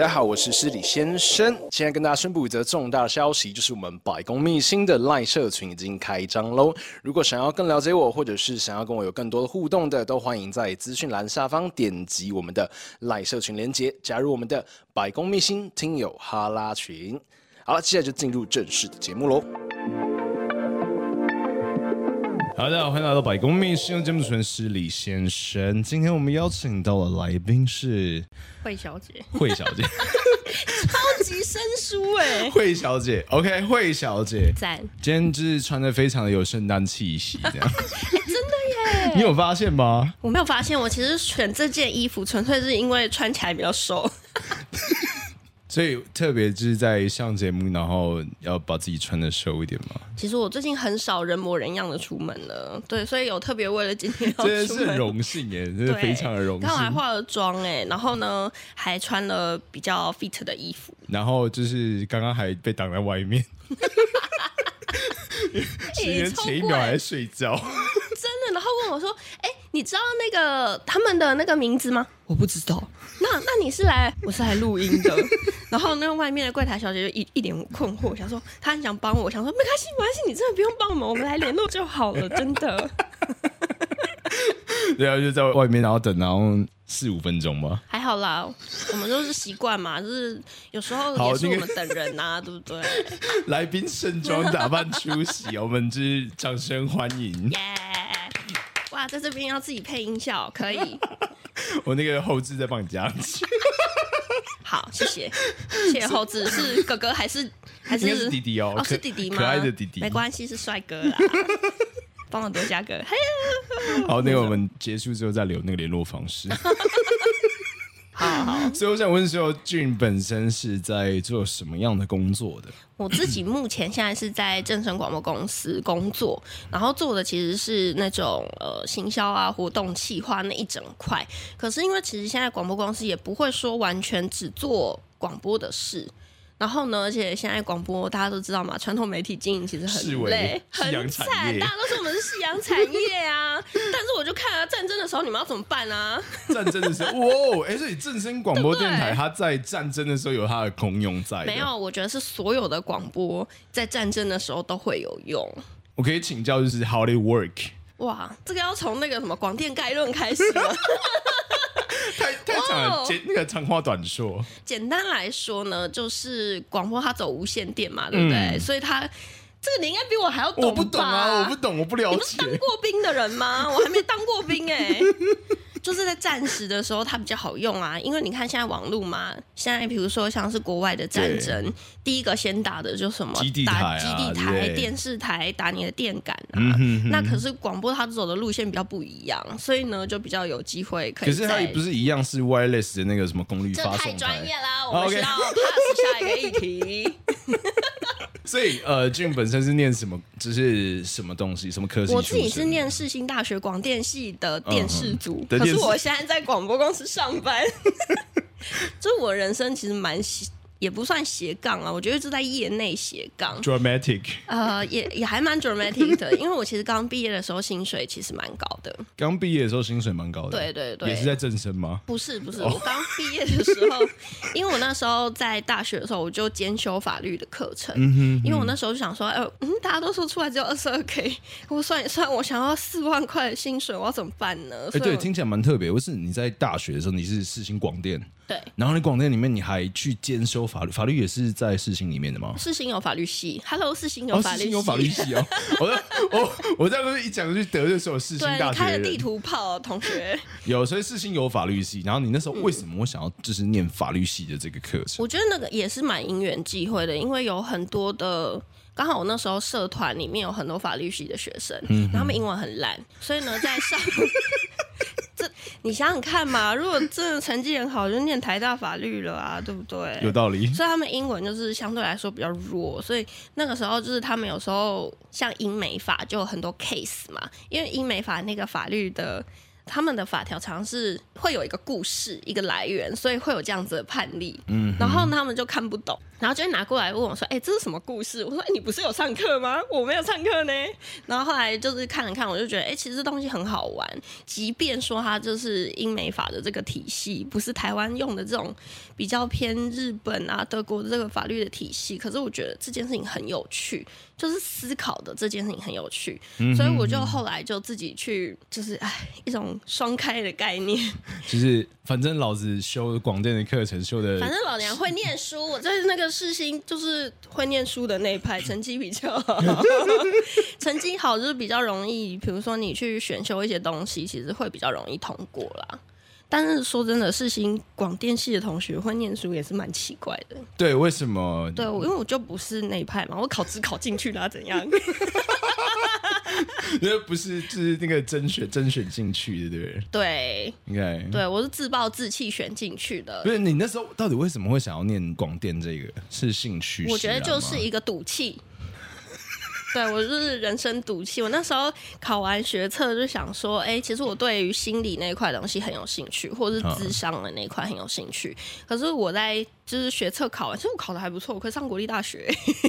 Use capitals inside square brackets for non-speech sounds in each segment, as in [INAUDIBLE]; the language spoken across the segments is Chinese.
大家好，我是诗礼先生。现在跟大家宣布一则重大消息，就是我们百工秘辛的赖社群已经开张喽。如果想要更了解我，或者是想要跟我有更多的互动的，都欢迎在资讯栏下方点击我们的赖社群连接，加入我们的百工秘辛听友哈拉群。好了，接下来就进入正式的节目喽。好的，欢迎来到百工秘辛节目主持人是李先生。今天我们邀请到的来宾是惠小姐，惠小姐，超级生疏哎，[LAUGHS] 惠小姐，OK，惠小姐，赞。今天就是穿的非常的有圣诞气息，这样，欸，[LAUGHS] 真的耶，你有发现吗？我没有发现，我其实选这件衣服纯粹是因为穿起来比较瘦。[LAUGHS] 所以特别就是在上节目，然后要把自己穿的瘦一点嘛。其实我最近很少人模人样的出门了，对，所以有特别为了今天要出门，真的是荣幸耶，真的非常的荣幸。刚还化了妆哎，然后呢还穿了比较 fit 的衣服，然后就是刚刚还被挡在外面，[LAUGHS] 前前一秒还在睡觉，[LAUGHS] 真的。然后问我说：“哎、欸，你知道那个他们的那个名字吗？”我不知道。那那你是来？我是来录音的。[LAUGHS] 然后那个外面的柜台小姐就一一脸困惑，想说她很想帮我，想说没关系没关系，你真的不用帮我们，我们来联络就好了，[LAUGHS] 真的。[LAUGHS] 对啊，就在外面，然后等，然后四五分钟吧。还好啦，我们都是习惯嘛，就是有时候也是我们等人呐、啊，对不对？来宾盛装打扮出席，我们就是掌声欢迎。耶、yeah！哇，在这边要自己配音效，可以。[LAUGHS] 我那个后置再帮你加上去。[LAUGHS] 好，谢谢，谢谢猴子是哥哥还是 [LAUGHS] 还是，是弟弟哦？哦，是弟弟吗？可爱的弟弟，没关系，是帅哥啦。帮我多加个。好，那个我们结束之后再留那个联络方式。好好。[LAUGHS] 所以我想问说，June 本身是在做什么样的工作的？我自己目前现在是在正声广播公司工作，然后做的其实是那种呃行销啊、活动企划那一整块。可是因为其实现在广播公司也不会说完全只做广播的事。然后呢，而且现在广播大家都知道嘛，传统媒体经营其实很累、[LAUGHS] 很惨，大家都说我们是夕阳产业啊。[LAUGHS] 但是我就看啊，战争的时候你们要怎么办啊？[LAUGHS] 战争的时候，哇！哎，所以正声广播电台它在战争的时候有它的功用在。没有，我觉得是所有的广播在战争的时候都会有用。我可以请教，就是 How they work？哇，这个要从那个什么广电概论开始吗？[LAUGHS] 太太长了，简那个长话短说。简单来说呢，就是广播它走无线电嘛，对不对？嗯、所以它这个你应该比我还要懂吧？我不懂啊，我不懂，我不了解。你不是当过兵的人吗？我还没当过兵哎、欸。[LAUGHS] 就是在战时的时候，它比较好用啊，因为你看现在网络嘛，现在比如说像是国外的战争，第一个先打的就什么基地台、啊、打基地台、电视台，打你的电杆啊。嗯、哼哼那可是广播它走的路线比较不一样，所以呢就比较有机会可以。可是它也不是一样是 wireless 的那个什么功率发送台？这太专业啦，我们需要 pass 下一个议题。[LAUGHS] 所以，呃，June 本身是念什么？这是什么东西？什么科系？我自己是念世新大学广电系的电视组，嗯、可是我现在在广播公司上班。[LAUGHS] 就我人生其实蛮喜。也不算斜杠啊，我觉得是在业内斜杠。Dramatic，呃，也也还蛮 dramatic 的，因为我其实刚毕业的时候薪水其实蛮高的。刚毕业的时候薪水蛮高的。对对对。也是在正身吗？不是不是，我刚毕业的时候，因为我那时候在大学的时候，我就兼修法律的课程。嗯哼。因为我那时候就想说，哎，嗯，大家都说出来只有二十二 k，我算一算，我想要四万块的薪水，我要怎么办呢？哎，对，听起来蛮特别。不是你在大学的时候，你是世新广电。对。然后你广电里面，你还去兼修。法律，法律也是在世新里面的吗？世新有法律系，Hello，世新有法律系，世新有法律系哦。[LAUGHS] 我我我这样一讲就得罪所有世新大开了地图炮同学。有，所以世新有法律系。然后你那时候为什么我想要就是念法律系的这个课程？我觉得那个也是蛮因缘际会的，因为有很多的。刚好我那时候社团里面有很多法律系的学生，嗯、然后他们英文很烂，所以呢，在上这 [LAUGHS] 你想想看嘛，[LAUGHS] 如果真的成绩很好，就念台大法律了啊，对不对？有道理。所以他们英文就是相对来说比较弱，所以那个时候就是他们有时候像英美法就有很多 case 嘛，因为英美法那个法律的。他们的法条常常是会有一个故事、一个来源，所以会有这样子的判例。嗯，然后他们就看不懂，然后就会拿过来问我说：“哎、欸，这是什么故事？”我说：“哎、欸，你不是有上课吗？我没有上课呢。” [LAUGHS] 然后后来就是看了看，我就觉得：“哎、欸，其实这东西很好玩。即便说它就是英美法的这个体系，不是台湾用的这种比较偏日本啊、德国的这个法律的体系，可是我觉得这件事情很有趣。”就是思考的这件事情很有趣，嗯、所以我就后来就自己去，就是哎，一种双开的概念。[LAUGHS] 就是反正老子修广电的课程修的，反正老娘会念书，我在那个世新就是会念书的那一派，成绩比较好，[LAUGHS] 成绩好就是比较容易。比如说你去选修一些东西，其实会比较容易通过啦。但是说真的，世新广电系的同学会念书也是蛮奇怪的。对，为什么？对，因为我就不是那一派嘛，我考只考进去了，怎样？[LAUGHS] 因为不是，就是那个甄选甄选进去的，对不对？对，应该对，我是自暴自弃选进去的。不是你那时候到底为什么会想要念广电？这个是兴趣？我觉得就是一个赌气。对，我就是人生赌气。我那时候考完学测就想说，哎，其实我对于心理那一块东西很有兴趣，或者是智商的那一块很有兴趣。可是我在就是学测考完，其实我考的还不错，我可以上国立大学。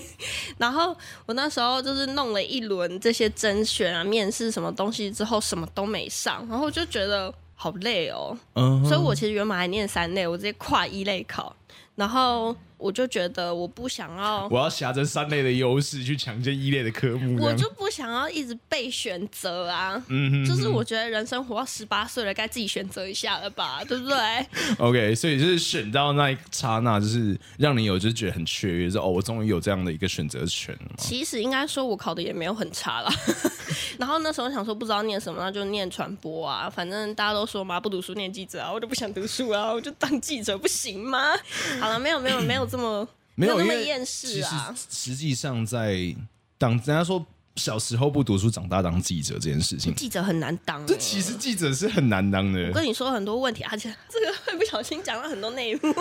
[LAUGHS] 然后我那时候就是弄了一轮这些甄选啊、面试什么东西之后，什么都没上，然后就觉得好累哦。嗯哼，所以我其实原本还念三类，我直接跨一类考，然后。我就觉得我不想要，[LAUGHS] 我要挟着三类的优势去抢这一类的科目，我就不想要一直被选择啊。嗯哼，就是我觉得人生活到十八岁了，该自己选择一下了吧，对不对？[LAUGHS] OK，所以就是选到那一刹那，就是让你有就是觉得很雀跃，说哦，我终于有这样的一个选择权了。其实应该说，我考的也没有很差啦。[LAUGHS] 然后那时候想说，不知道念什么，那就念传播啊。反正大家都说嘛，不读书念记者啊，我就不想读书啊，我就当记者不行吗？好了，没有没有没有这么没有那么厌世啊。实际上在当人家说小时候不读书，长大当记者这件事情，记者很难当。这其实记者是很难当的。我跟你说很多问题，而且这个会不小心讲到很多内幕。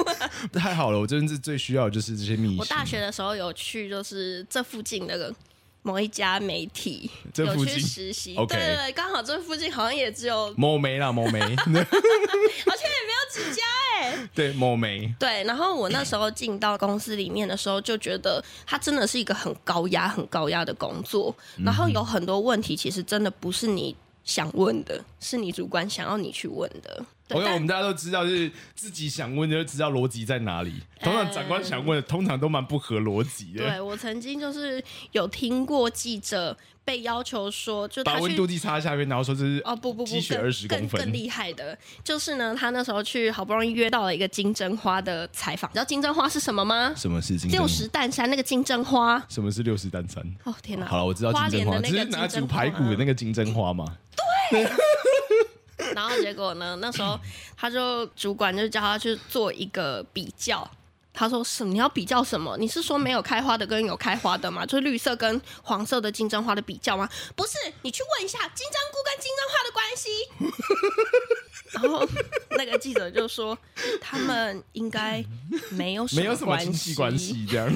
[LAUGHS] 太好了，我真的是最需要的就是这些秘密。我大学的时候有去，就是这附近那个。某一家媒体有去实习.对对对，刚好这附近好像也只有某媒啦，[LAUGHS] 某媒，好像也没有几家哎、欸。[LAUGHS] 对，某媒。对，然后我那时候进到公司里面的时候，就觉得它真的是一个很高压、很高压的工作，然后有很多问题，其实真的不是你想问的，是你主管想要你去问的。因为我们大家都知道，就是自己想问就知道逻辑在哪里。通常长官想问的，通常都蛮不合逻辑的。对，我曾经就是有听过记者被要求说，就他把温度计插在下面，然后说这是哦不不不，积雪二十公分。更厉害的，就是呢，他那时候去好不容易约到了一个金针花的采访。你知道金针花是什么吗？什么是金？六十担山那个金针花。什么是六十担山？哦天哪！好了，我知道金针花，只是拿煮排骨的那个金针花吗？对。[LAUGHS] 然后结果呢？那时候他就主管就叫他去做一个比较。他说：“什么？你要比较什么？你是说没有开花的跟有开花的吗？就是绿色跟黄色的金针花的比较吗？不是，你去问一下金针菇跟金针花的关系。”然后那个记者就说：“他们应该没有什么没有什么亲戚关系这样。[LAUGHS] ”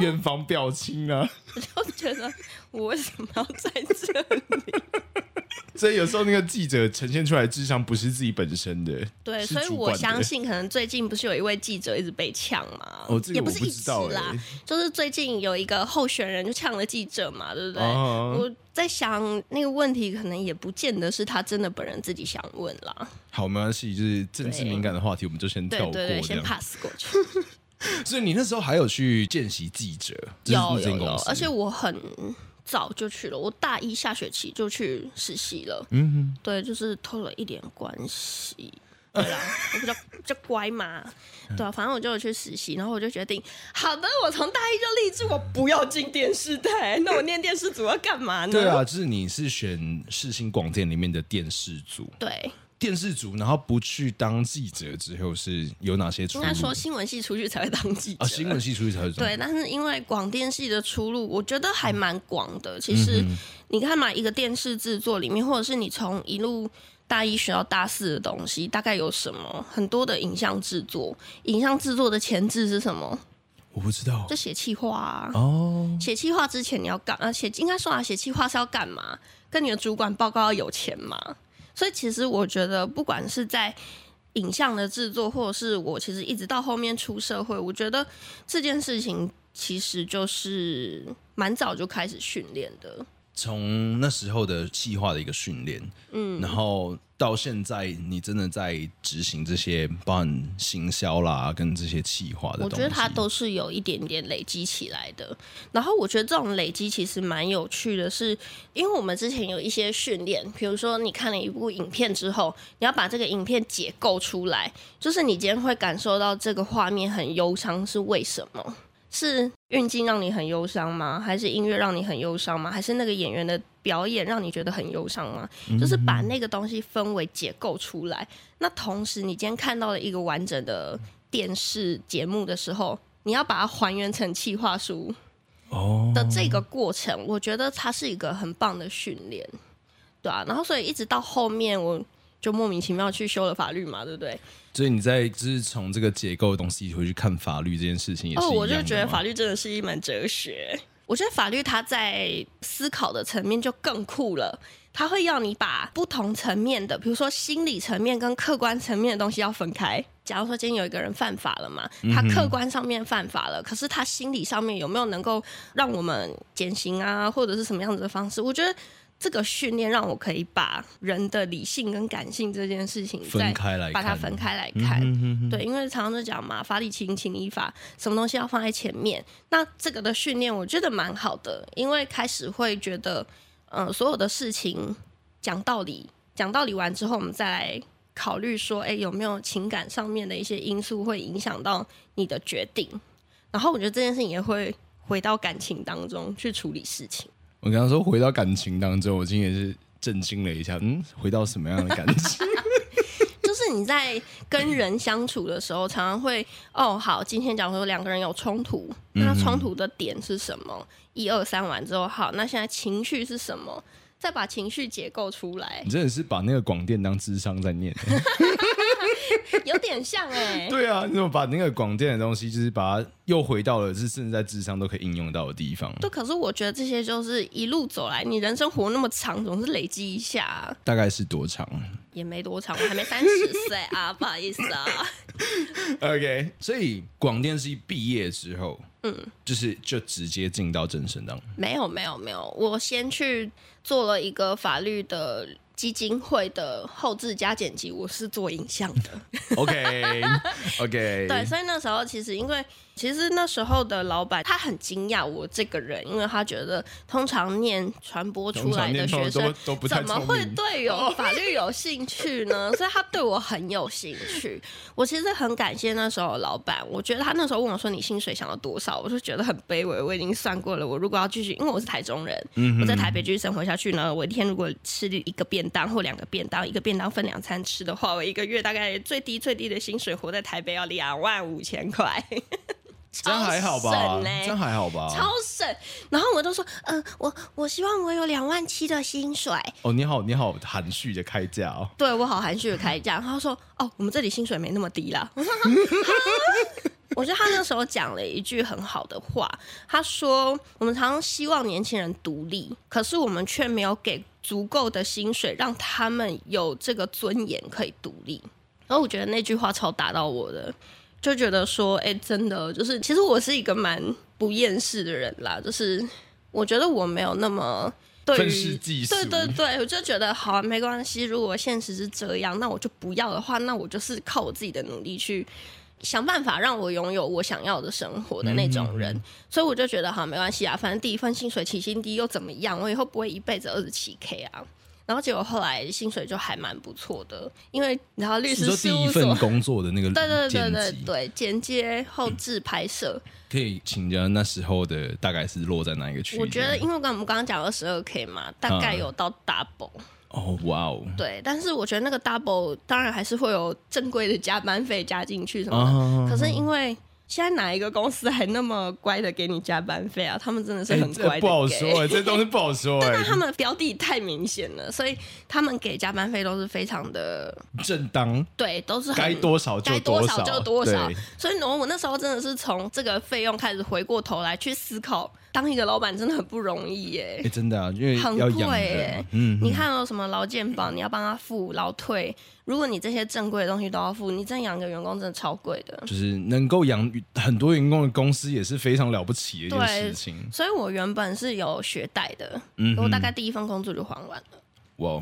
远房表亲啊！[LAUGHS] 我就觉得我为什么要在这里？[LAUGHS] 所以有时候那个记者呈现出来的智商不是自己本身的，对，所以我相信可能最近不是有一位记者一直被呛嘛？也不是一直啦，欸、就是最近有一个候选人就呛了记者嘛，对不对？哦、我在想那个问题可能也不见得是他真的本人自己想问啦。好，没关系，就是政治敏感的话题，我们就先跳过，对对对，先 pass 过去。[LAUGHS] 所以你那时候还有去见习记者？有有有，而且我很。早就去了，我大一下学期就去实习了。嗯哼，对，就是偷了一点关系。对啦，我比较比较乖嘛，对啊，反正我就有去实习，然后我就决定，好的，我从大一就立志，我不要进电视台，那我念电视组要干嘛呢？对啊，就是你是选世新广电里面的电视组，对。电视组，然后不去当记者之后是有哪些出路？应该说新闻系出去才会当记者啊，新闻系出去才会。对，但是因为广电系的出路，我觉得还蛮广的。其实你看嘛，一个电视制作里面，或者是你从一路大一学到大四的东西，大概有什么？很多的影像制作，影像制作的前置是什么？我不知道。就写企划啊。哦。写企划之前你要干啊？写应该说啊，写企划是要干嘛？跟你的主管报告要有钱吗？所以其实我觉得，不管是在影像的制作，或者是我其实一直到后面出社会，我觉得这件事情其实就是蛮早就开始训练的。从那时候的计划的一个训练，嗯，然后到现在你真的在执行这些，包含行销啦，跟这些企划的我觉得它都是有一点点累积起来的。然后我觉得这种累积其实蛮有趣的是，是因为我们之前有一些训练，比如说你看了一部影片之后，你要把这个影片解构出来，就是你今天会感受到这个画面很忧伤，是为什么？是运镜让你很忧伤吗？还是音乐让你很忧伤吗？还是那个演员的表演让你觉得很忧伤吗？嗯、就是把那个东西分为解构出来。那同时，你今天看到了一个完整的电视节目的时候，你要把它还原成企划书哦的这个过程，我觉得它是一个很棒的训练，对啊。然后，所以一直到后面我。就莫名其妙去修了法律嘛，对不对？所以你在就是从这个结构的东西回去看法律这件事情也是我就觉得法律真的是一门哲学。我觉得法律它在思考的层面就更酷了，它会要你把不同层面的，比如说心理层面跟客观层面的东西要分开。假如说今天有一个人犯法了嘛，他客观上面犯法了，嗯、可是他心理上面有没有能够让我们减刑啊，或者是什么样子的方式？我觉得。这个训练让我可以把人的理性跟感性这件事情再把它分开来看，对，因为常常都讲嘛，法理情，情理法，什么东西要放在前面。那这个的训练我觉得蛮好的，因为开始会觉得，嗯、呃，所有的事情讲道理，讲道理完之后，我们再来考虑说，哎，有没有情感上面的一些因素会影响到你的决定？然后我觉得这件事情也会回到感情当中去处理事情。我刚刚说回到感情当中，我今天也是震惊了一下。嗯，回到什么样的感情？[LAUGHS] [LAUGHS] 就是你在跟人相处的时候，常常会哦，好，今天假如说两个人有冲突，那冲突的点是什么？一二三完之后，好，那现在情绪是什么？再把情绪结构出来。你真的是把那个广电当智商在念。[LAUGHS] 有点像哎、欸，[LAUGHS] 对啊，你怎么把那个广电的东西，就是把它又回到了，是甚至在智商都可以应用到的地方。对，可是我觉得这些就是一路走来，你人生活那么长，总是累积一下、啊。大概是多长？也没多长，我还没三十岁啊，[LAUGHS] 不好意思啊。OK，所以广电系毕业之后，嗯，就是就直接进到正声当。没有，没有，没有，我先去做了一个法律的。基金会的后置加剪辑，我是做影像的。OK，OK，[LAUGHS] 对，所以那时候其实因为。其实那时候的老板他很惊讶我这个人，因为他觉得通常念传播出来的学生怎么会对有法律有兴趣呢？[LAUGHS] 所以他对我很有兴趣。我其实很感谢那时候的老板，我觉得他那时候问我说：“你薪水想要多少？”我就觉得很卑微。我已经算过了，我如果要继续，因为我是台中人，我在台北继续生活下去呢，我一天如果吃一个便当或两个便当，一个便当分两餐吃的话，我一个月大概最低最低的薪水活在台北要两万五千块。这样还好吧？这样还好吧？超省。然后我都说，嗯、呃，我我希望我有两万七的薪水。哦，你好，你好，含蓄的开价哦。对，我好含蓄的开价。然后他说，哦，我们这里薪水没那么低啦。[LAUGHS] 我觉得他那时候讲了一句很好的话。他说，我们常常希望年轻人独立，可是我们却没有给足够的薪水，让他们有这个尊严可以独立。然后我觉得那句话超打到我的。就觉得说，哎、欸，真的就是，其实我是一个蛮不厌世的人啦。就是我觉得我没有那么对于，对对对，我就觉得好啊，没关系。如果现实是这样，那我就不要的话，那我就是靠我自己的努力去想办法让我拥有我想要的生活的那种人。嗯、所以我就觉得好，没关系啊，反正第一份薪水起薪低又怎么样？我以后不会一辈子二十七 K 啊。然后结果后来薪水就还蛮不错的，因为然后律师是事务第一份所，工作的那个 [LAUGHS] 对对对对对，剪接、后置、拍摄。可以请教那时候的大概是落在哪一个区间？我觉得，因为我刚我们刚刚讲二十二 K 嘛，大概有到 double。哦，哇哦，对，但是我觉得那个 double 当然还是会有正规的加班费加进去什么的。哦可是因为现在哪一个公司还那么乖的给你加班费啊？他们真的是很乖的、欸、不好说哎、欸，这东西不好说 [LAUGHS] 哎、欸。但他们标的太明显了，所以他们给加班费都是非常的正当。对，都是该多少就多少，该多少就多少。所以我我那时候真的是从这个费用开始回过头来去思考。当一个老板真的很不容易耶，真的啊，因为很贵耶。嗯，你看到什么劳健保，你要帮他付劳退，如果你这些正规的东西都要付，你真养个员工真的超贵的。就是能够养很多员工的公司也是非常了不起的一件事情。所以我原本是有学贷的，嗯，我大概第一份工作就还完了。哇，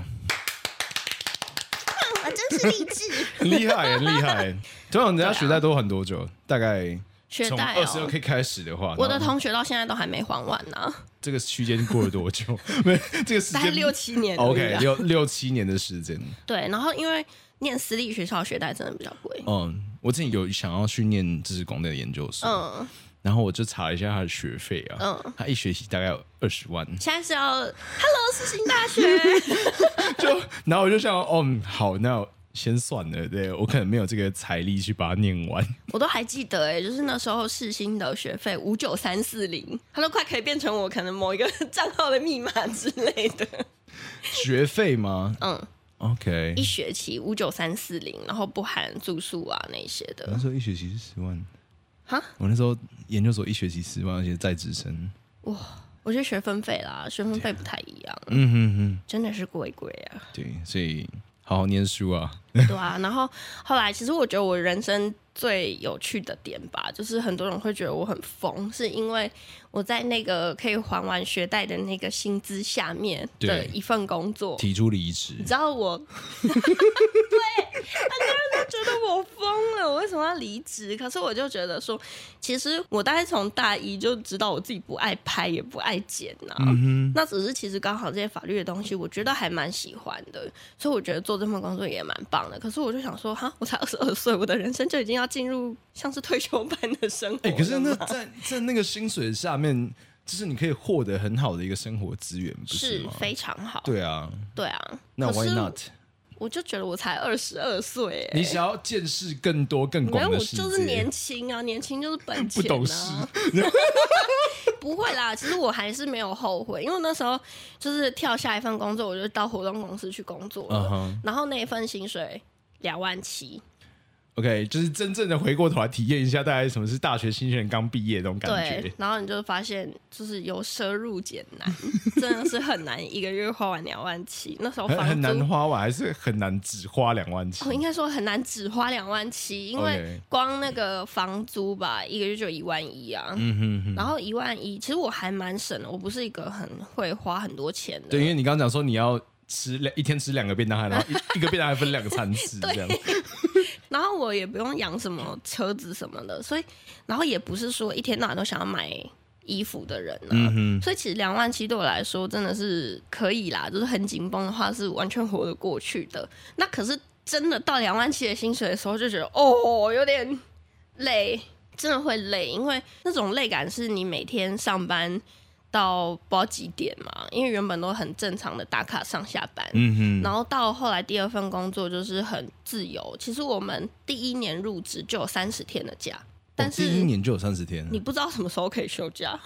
我真是励志，很 [LAUGHS] 厉害，很厉害。通常人家学贷都很多久？大概。学贷二十二 K 开始的话，我的同学到现在都还没还完呢、啊。这个区间过了多久？[LAUGHS] 没，这个时间六七年。OK，六六七年的时间。对，然后因为念私立学校学贷真的比较贵。嗯，我之前有想要去念知识广电的研究所，嗯，然后我就查了一下他的学费啊，嗯，他一学期大概有二十万。现在是要 Hello 世新大学，[LAUGHS] 就然后我就想，哦，好，那。先算了，对，我可能没有这个财力去把它念完。[LAUGHS] 我都还记得，哎，就是那时候世新的学费五九三四零，它都快可以变成我可能某一个账号的密码之类的。学费吗？嗯，OK，一学期五九三四零，然后不含住宿啊那些的。那时候一学期是十万，哈？我那时候研究所一学期十万，而且在职生。哇，我觉得学分费啦，学分费不太一样。嗯哼哼，真的是贵贵啊。对，所以。好好念书啊！对啊，然后后来其实我觉得我人生最有趣的点吧，就是很多人会觉得我很疯，是因为我在那个可以还完学贷的那个薪资下面的一份工作提出离职。你知道我 [LAUGHS] 对很多人都觉得我疯了，我为什么要离职？可是我就觉得说，其实我大概从大一就知道我自己不爱拍也不爱剪啊，嗯、那只是其实刚好这些法律的东西，我觉得还蛮喜欢的，所以我觉得做这份工作也蛮棒的。可是我就想说，哈，我才二十二岁，我的人生就已经要进入像是退休般的生活。哎、欸，可是那在 [LAUGHS] 在那个薪水下面，就是你可以获得很好的一个生活资源，不是吗？是非常好。对啊，对啊。那 why not？我就觉得我才二十二岁，你想要见识更多更广的世界。我就是年轻啊，年轻就是本钱、啊。不懂事。[LAUGHS] 不会啦，其实我还是没有后悔，因为那时候就是跳下一份工作，我就到活动公司去工作了，uh -huh. 然后那一份薪水两万七。OK，就是真正的回过头来体验一下，大概什么是大学新人刚毕业的那种感觉。对，然后你就发现，就是由奢入俭难，[LAUGHS] 真的是很难一个月花完两万七。那时候很难花完，还是很难只花两万七？我、哦、应该说很难只花两万七，因为光那个房租吧一个月就一万一啊。嗯哼哼。然后一万一，其实我还蛮省的，我不是一个很会花很多钱的。对，因为你刚刚讲说你要吃两一天吃两个便当，然后一一个便当还分两个餐 [LAUGHS] 吃，这样。[LAUGHS] 然后我也不用养什么车子什么的，所以，然后也不是说一天到晚都想要买衣服的人呢、啊嗯。所以其实两万七对我来说真的是可以啦，就是很紧绷的话是完全活得过去的。那可是真的到两万七的薪水的时候，就觉得哦，有点累，真的会累，因为那种累感是你每天上班。到不知道几点嘛？因为原本都很正常的打卡上下班，嗯哼，然后到后来第二份工作就是很自由。其实我们第一年入职就有三十天的假，但是第一年就有三十天，你不知道什么时候可以休假。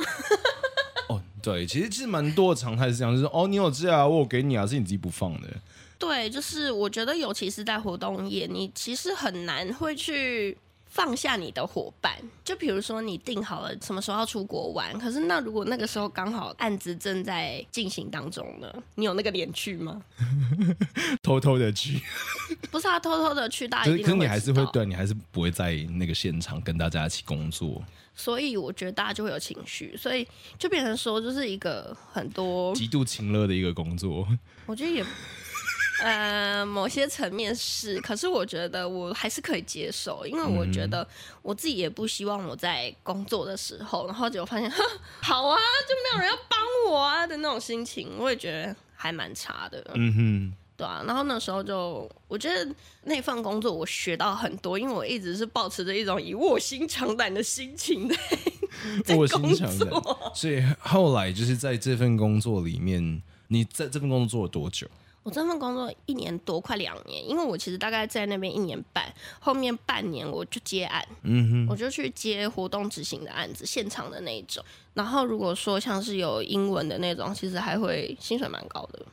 [LAUGHS] 哦，对，其实其实蛮多的常态是这样，就是哦，你有假，我有给你啊，是你自己不放的。对，就是我觉得尤其是在活动业，你其实很难会去。放下你的伙伴，就比如说你定好了什么时候要出国玩，可是那如果那个时候刚好案子正在进行当中呢？你有那个脸去吗？[LAUGHS] 偷偷的去，不是啊，偷偷的去，大。可是你还是会对，你还是不会在那个现场跟大家一起工作。所以我觉得大家就会有情绪，所以就变成说就是一个很多极度情勒的一个工作。我觉得也。呃，某些层面是，可是我觉得我还是可以接受，因为我觉得我自己也不希望我在工作的时候，然后结果发现，好啊，就没有人要帮我啊的那种心情，我也觉得还蛮差的。嗯哼。对啊，然后那时候就我觉得那份工作我学到很多，因为我一直是保持着一种以卧薪尝胆的心情在 [LAUGHS] 在工作。所以后来就是在这份工作里面，你在这份工作做了多久？我这份工作一年多，快两年，因为我其实大概在那边一年半，后面半年我就接案，嗯哼，我就去接活动执行的案子，现场的那一种。然后如果说像是有英文的那种，其实还会薪水蛮高的。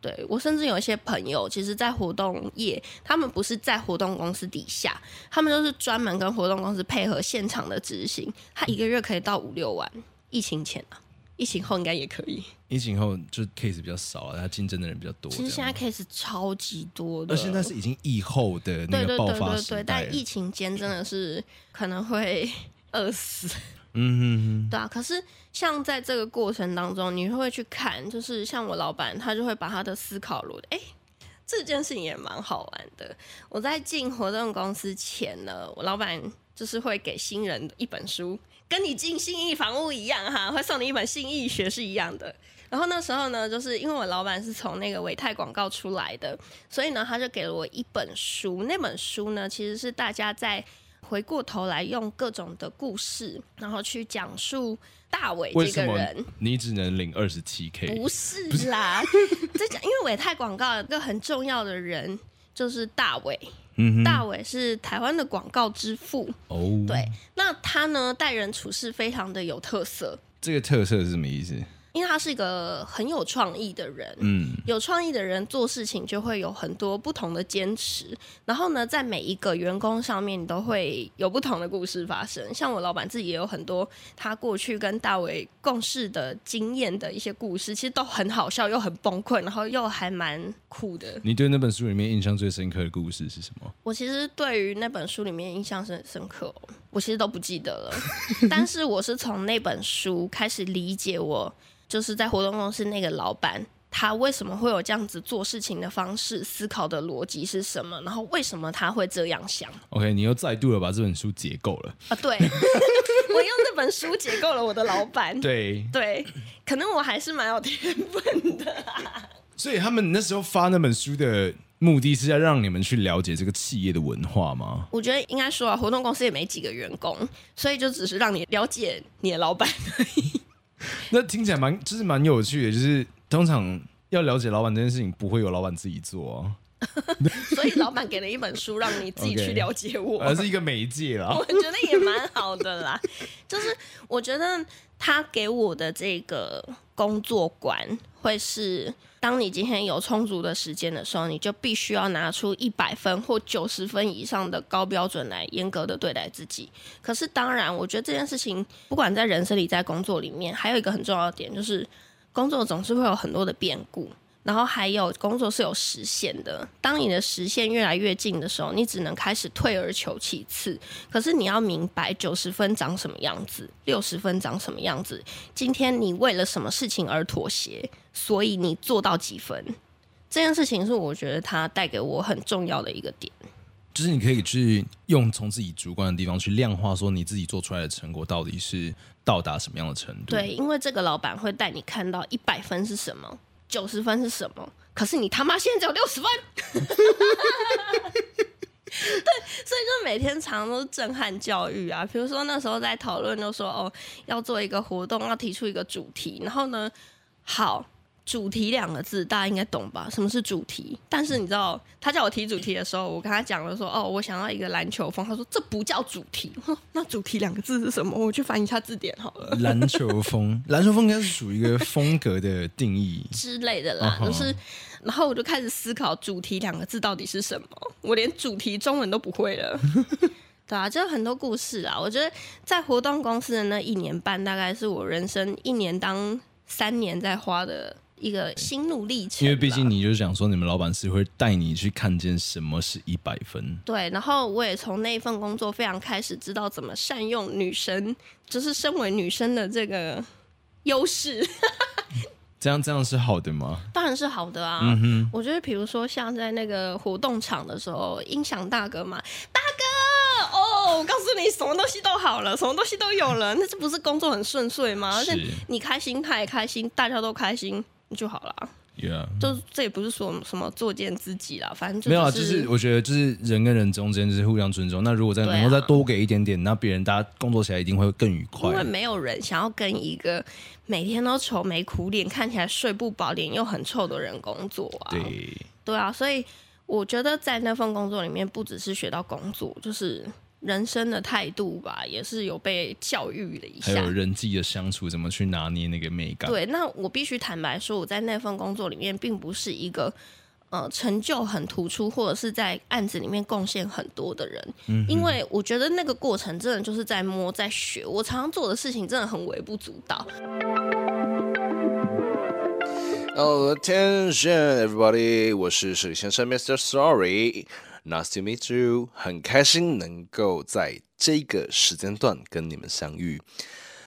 对，我甚至有一些朋友，其实，在活动业，他们不是在活动公司底下，他们都是专门跟活动公司配合现场的执行，他一个月可以到五六万。疫情前啊，疫情后应该也可以。疫情后就 case 比较少了，他竞争的人比较多。其实现在 case 超级多的，而现在是已经疫后的那个爆发。对对对对对，但疫情间真的是可能会饿死。嗯哼哼，对啊，可是像在这个过程当中，你会去看，就是像我老板，他就会把他的思考逻辑，哎，这件事情也蛮好玩的。我在进活动公司前呢，我老板就是会给新人一本书，跟你进信义房屋一样哈，会送你一本信义学是一样的。然后那时候呢，就是因为我老板是从那个伟泰广告出来的，所以呢，他就给了我一本书。那本书呢，其实是大家在。回过头来，用各种的故事，然后去讲述大伟这个人。你只能领二十七 K？不是啦，在 [LAUGHS] 讲，因为伟泰广告有一个很重要的人就是大伟。嗯，大伟是台湾的广告之父。哦，对，那他呢，待人处事非常的有特色。这个特色是什么意思？因为他是一个很有创意的人，嗯，有创意的人做事情就会有很多不同的坚持。然后呢，在每一个员工上面，你都会有不同的故事发生。像我老板自己也有很多他过去跟大伟共事的经验的一些故事，其实都很好笑，又很崩溃，然后又还蛮酷的。你对那本书里面印象最深刻的故事是什么？我其实对于那本书里面印象是很深刻，我其实都不记得了。[LAUGHS] 但是我是从那本书开始理解我。就是在活动公司那个老板，他为什么会有这样子做事情的方式？思考的逻辑是什么？然后为什么他会这样想？OK，你又再度的把这本书解构了啊！对，[LAUGHS] 我用这本书解构了我的老板。对对，可能我还是蛮有天分的啊。[LAUGHS] 所以他们那时候发那本书的目的是要让你们去了解这个企业的文化吗？我觉得应该说啊，活动公司也没几个员工，所以就只是让你了解你的老板而已。[LAUGHS] 那听起来蛮，就是蛮有趣的。就是通常要了解老板这件事情，不会有老板自己做。[LAUGHS] 所以老板给了一本书，让你自己 [LAUGHS] 去了解我，而、okay. 是一个媒介啦。[LAUGHS] 我觉得也蛮好的啦。就是我觉得他给我的这个工作观，会是当你今天有充足的时间的时候，你就必须要拿出一百分或九十分以上的高标准来严格的对待自己。可是当然，我觉得这件事情不管在人生里，在工作里面，还有一个很重要的点，就是工作总是会有很多的变故。然后还有工作是有时限的，当你的时限越来越近的时候，你只能开始退而求其次。可是你要明白，九十分长什么样子，六十分长什么样子。今天你为了什么事情而妥协，所以你做到几分？这件事情是我觉得它带给我很重要的一个点，就是你可以去用从自己主观的地方去量化，说你自己做出来的成果到底是到达什么样的程度。对，因为这个老板会带你看到一百分是什么。九十分是什么？可是你他妈现在只有六十分，对，所以就每天常常都是震撼教育啊。比如说那时候在讨论，就说哦，要做一个活动，要提出一个主题，然后呢，好。主题两个字，大家应该懂吧？什么是主题？但是你知道，他叫我提主题的时候，我跟他讲了说，哦，我想要一个篮球风。他说这不叫主题。[LAUGHS] 那主题两个字是什么？我去翻一下字典好了。篮球风，篮球风应该是属于一个风格的定义之类的啦。[LAUGHS] 就是，然后我就开始思考主题两个字到底是什么。我连主题中文都不会了。[LAUGHS] 对啊，就很多故事啊。我觉得在活动公司的那一年半，大概是我人生一年当三年在花的。一个心路历程，因为毕竟你就是讲说，你们老板是会带你去看见什么是一百分。对，然后我也从那一份工作非常开始知道怎么善用女生，就是身为女生的这个优势。[LAUGHS] 这样这样是好的吗？当然是好的啊。嗯哼，我觉得比如说像在那个活动场的时候，音响大哥嘛，大哥哦，我告诉你，什么东西都好了，什么东西都有了，那这不是工作很顺遂吗？而且你开心，他也开心，大家都开心。就好了，Yeah. 就这也不是说什么作践自己啦，反正就没有啊，就是我觉得就是人跟人中间就是互相尊重。那如果再能够再多给一点点，那别人大家工作起来一定会更愉快。因为没有人想要跟一个每天都愁眉苦脸、看起来睡不饱、脸又很臭的人工作啊。对，对啊，所以我觉得在那份工作里面，不只是学到工作，就是。人生的态度吧，也是有被教育了一下。还有人际的相处，怎么去拿捏那个美感？对，那我必须坦白说，我在那份工作里面，并不是一个呃成就很突出，或者是在案子里面贡献很多的人。嗯，因为我觉得那个过程真的就是在摸，在学。我常常做的事情真的很微不足道。Hello, attention, everybody！我是史先生，Mr. Sorry。Nice to meet you，很开心能够在这个时间段跟你们相遇。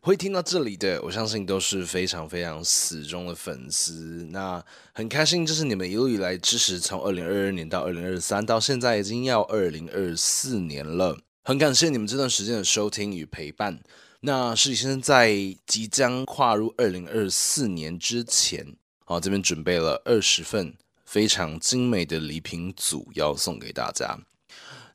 会听到这里的，我相信都是非常非常死忠的粉丝。那很开心，就是你们一路以来支持，从二零二二年到二零二三，到现在已经要二零二四年了。很感谢你们这段时间的收听与陪伴。那史先生在即将跨入二零二四年之前，好，这边准备了二十份。非常精美的礼品组要送给大家。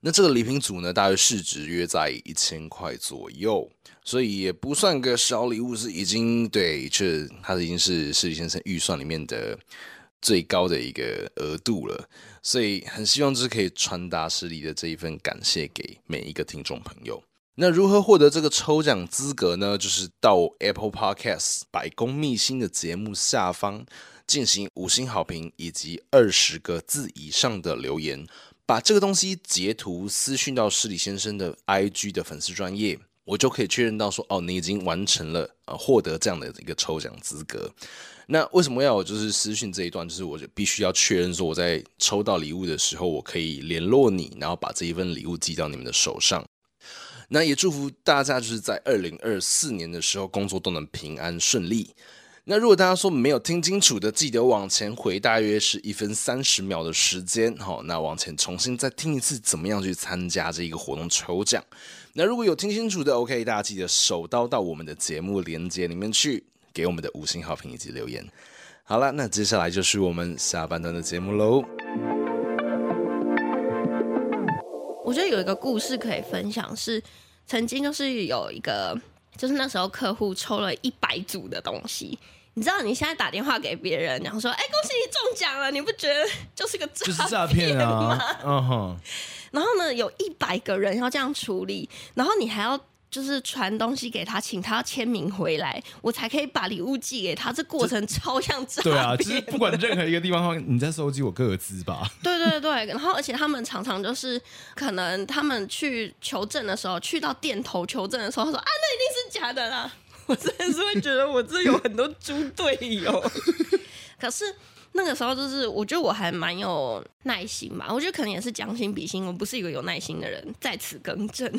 那这个礼品组呢，大约市值约在一千块左右，所以也不算个小礼物，是已经对，这它已经是史先生预算里面的最高的一个额度了。所以很希望就是可以传达史的这一份感谢给每一个听众朋友。那如何获得这个抽奖资格呢？就是到 Apple Podcast 百工秘辛的节目下方。进行五星好评以及二十个字以上的留言，把这个东西截图私讯到失礼先生的 IG 的粉丝专业，我就可以确认到说，哦，你已经完成了呃获得这样的一个抽奖资格。那为什么要我就是私讯这一段？就是我就必须要确认说我在抽到礼物的时候，我可以联络你，然后把这一份礼物寄到你们的手上。那也祝福大家就是在二零二四年的时候工作都能平安顺利。那如果大家说没有听清楚的，记得往前回，大约是一分三十秒的时间，好，那往前重新再听一次，怎么样去参加这一个活动抽奖？那如果有听清楚的，OK，大家记得手刀到我们的节目连接里面去，给我们的五星好评以及留言。好了，那接下来就是我们下半段的节目喽。我觉得有一个故事可以分享，是曾经就是有一个，就是那时候客户抽了一百组的东西。你知道你现在打电话给别人，然后说：“哎，恭喜你中奖了！”你不觉得就是个诈骗吗？就是诈骗啊！嗯哼。然后呢，有一百个人要这样处理，然后你还要就是传东西给他，请他要签名回来，我才可以把礼物寄给他。这过程超像诈骗。对啊，就是不管任何一个地方，你在收集我个资吧。对对对，然后而且他们常常就是可能他们去求证的时候，去到店头求证的时候，他说：“啊，那一定是假的啦。”我真的是会觉得我这有很多猪队友，[LAUGHS] 可是那个时候就是我觉得我还蛮有耐心吧，我觉得可能也是将心比心，我不是一个有耐心的人，在此更正。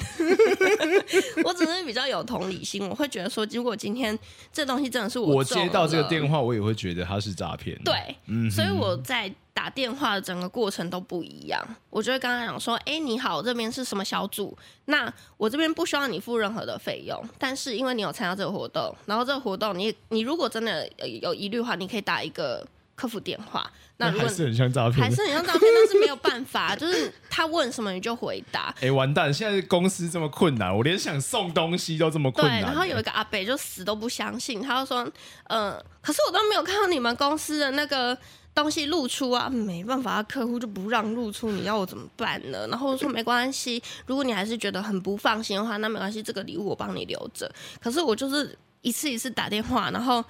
[LAUGHS] 我只是比较有同理心，我会觉得说，如果今天这东西真的是我，我接到这个电话，我也会觉得它是诈骗。对，嗯，所以我在。打电话的整个过程都不一样，我就会跟他讲说：“哎，你好，这边是什么小组？那我这边不需要你付任何的费用，但是因为你有参加这个活动，然后这个活动你你如果真的有疑虑的话，你可以打一个客服电话。那如果还是很像诈骗，还是很像诈骗，但是没有办法，[LAUGHS] 就是他问什么你就回答。[LAUGHS] 哎，完蛋！现在公司这么困难，我连想送东西都这么困难。对，然后有一个阿北就死都不相信，他就说：嗯、呃，可是我都没有看到你们公司的那个。”东西露出啊，没办法，客户就不让露出，你要我怎么办呢？然后我说没关系，如果你还是觉得很不放心的话，那没关系，这个礼物我帮你留着。可是我就是一次一次打电话，然后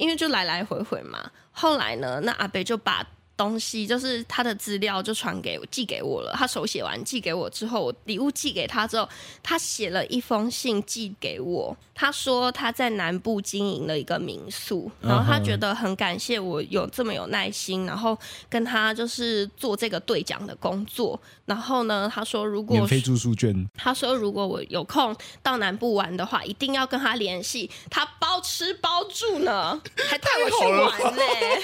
因为就来来回回嘛，后来呢，那阿北就把。东西就是他的资料就传给我寄给我了，他手写完寄给我之后，我礼物寄给他之后，他写了一封信寄给我。他说他在南部经营了一个民宿，然后他觉得很感谢我有这么有耐心，然后跟他就是做这个兑奖的工作。然后呢，他说如果免费住宿券，他说如果我有空到南部玩的话，一定要跟他联系，他包吃包住呢，还带我去玩呢、欸。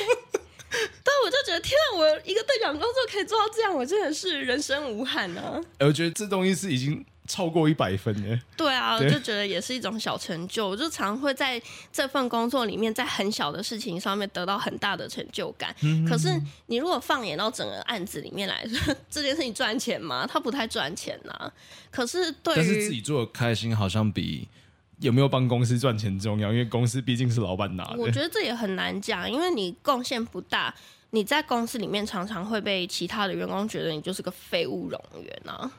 [LAUGHS] 对，我就觉得天啊，我一个队长工作可以做到这样，我真的是人生无憾呢、啊。我觉得这东西是已经超过一百分耶。对啊，对我就觉得也是一种小成就。我就常会在这份工作里面，在很小的事情上面得到很大的成就感。嗯可是你如果放眼到整个案子里面来说，[LAUGHS] 这件事情赚钱吗？它不太赚钱呐、啊。可是对于自己做的开心，好像比有没有帮公司赚钱重要，因为公司毕竟是老板拿的。我觉得这也很难讲，因为你贡献不大，你在公司里面常常会被其他的员工觉得你就是个废物冗员啊。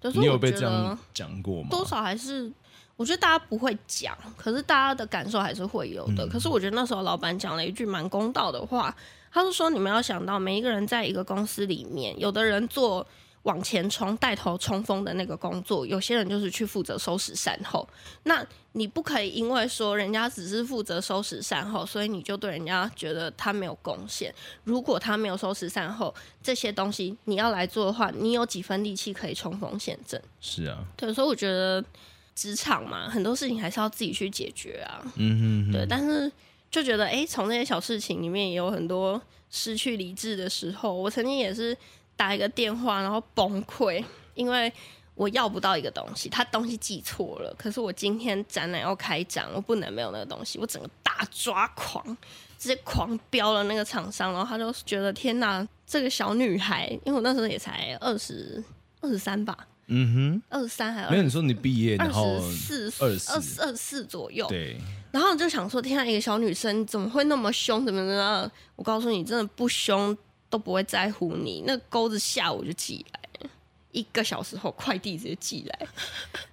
就是你有被这样讲过吗？多少还是，我觉得大家不会讲，可是大家的感受还是会有的。嗯、可是我觉得那时候老板讲了一句蛮公道的话，他是说你们要想到每一个人在一个公司里面，有的人做往前冲、带头冲锋的那个工作，有些人就是去负责收拾善后。那你不可以因为说人家只是负责收拾善后，所以你就对人家觉得他没有贡献。如果他没有收拾善后这些东西，你要来做的话，你有几分力气可以冲锋陷阵？是啊，对，所以我觉得职场嘛，很多事情还是要自己去解决啊。嗯哼哼，对，但是就觉得，哎，从那些小事情里面也有很多失去理智的时候。我曾经也是。打一个电话，然后崩溃，因为我要不到一个东西，他东西寄错了。可是我今天展览要开张，我不能没有那个东西，我整个大抓狂，直接狂飙了那个厂商，然后他就觉得天哪，这个小女孩，因为我那时候也才二十二十三吧，嗯哼，二十三还是没有你说你毕业然后二十四二二十二十四左右，对，然后就想说，天哪，一个小女生怎么会那么凶？怎么怎么？我告诉你，真的不凶。都不会在乎你，那钩子下午就寄来，一个小时后快递直接寄来。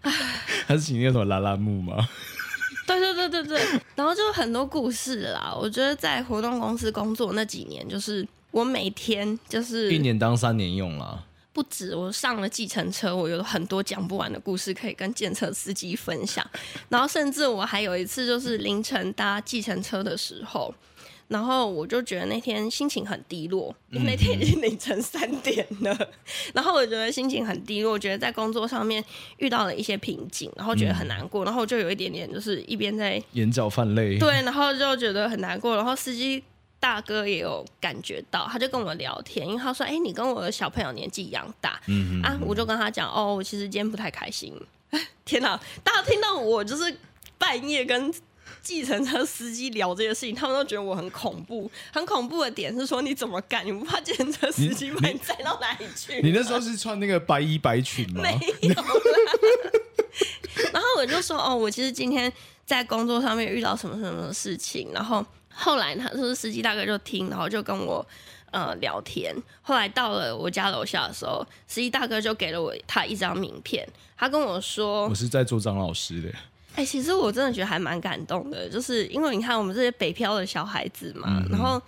[LAUGHS] 他是请那种拉拉木吗？[LAUGHS] 对对对对对，然后就很多故事啦。我觉得在活动公司工作那几年，就是我每天就是一年当三年用了，不止。我上了计程车，我有很多讲不完的故事可以跟计程车司机分享。然后甚至我还有一次，就是凌晨搭计程车的时候。然后我就觉得那天心情很低落，因为那天已经凌晨三点了。嗯、然后我觉得心情很低落，我觉得在工作上面遇到了一些瓶颈，然后觉得很难过。嗯、然后我就有一点点就是一边在眼角泛泪，对，然后就觉得很难过。然后司机大哥也有感觉到，他就跟我聊天，因为他说：“哎，你跟我的小朋友年纪一样大。嗯哼哼”啊，我就跟他讲：“哦，我其实今天不太开心。[LAUGHS] ”天哪，大家听到我就是半夜跟。计程车司机聊这些事情，他们都觉得我很恐怖。很恐怖的点是说，你怎么干？你不怕计程车司机把你载到哪里去？你那时候是穿那个白衣白裙吗？没有啦。然后我就说，哦，我其实今天在工作上面遇到什么什么事情。然后后来他说司机大哥就听，然后就跟我呃聊天。后来到了我家楼下的时候，司机大哥就给了我他一张名片，他跟我说，我是在做张老师的。哎、欸，其实我真的觉得还蛮感动的，就是因为你看我们这些北漂的小孩子嘛，嗯、然后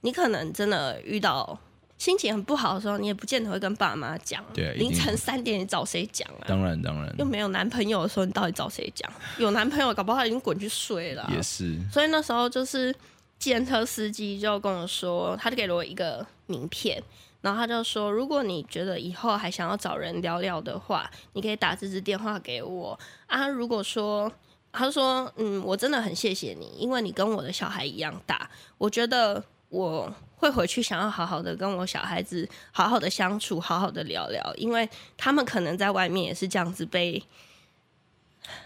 你可能真的遇到心情很不好的时候，你也不见得会跟爸妈讲。对，凌晨三点你找谁讲啊？当然当然。又没有男朋友的时候，你到底找谁讲？有男朋友，搞不好他已经滚去睡了。也是。所以那时候就是计程车司机就跟我说，他就给了我一个名片。然后他就说：“如果你觉得以后还想要找人聊聊的话，你可以打这支电话给我啊。如果说他说嗯，我真的很谢谢你，因为你跟我的小孩一样大，我觉得我会回去想要好好的跟我小孩子好好的相处，好好的聊聊，因为他们可能在外面也是这样子被，